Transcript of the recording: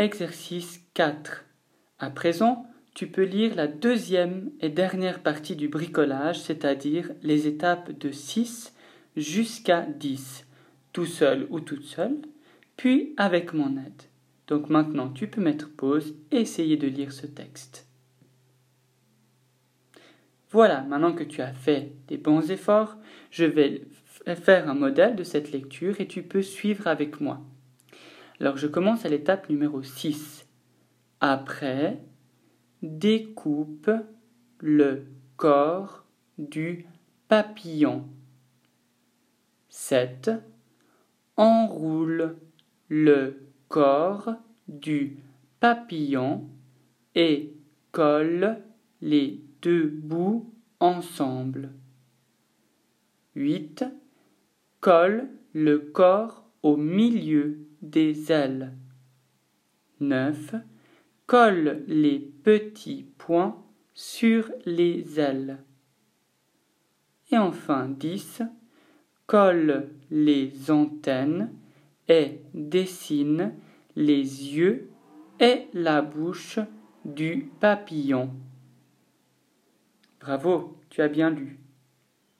Exercice 4. À présent, tu peux lire la deuxième et dernière partie du bricolage, c'est-à-dire les étapes de 6 jusqu'à 10, tout seul ou toute seule, puis avec mon aide. Donc maintenant, tu peux mettre pause et essayer de lire ce texte. Voilà, maintenant que tu as fait des bons efforts, je vais faire un modèle de cette lecture et tu peux suivre avec moi. Alors je commence à l'étape numéro 6. Après, découpe le corps du papillon. 7. Enroule le corps du papillon et colle les deux bouts ensemble. 8. Colle le corps au milieu des ailes. 9. Colle les petits points sur les ailes. Et enfin 10. Colle les antennes et dessine les yeux et la bouche du papillon. Bravo, tu as bien lu.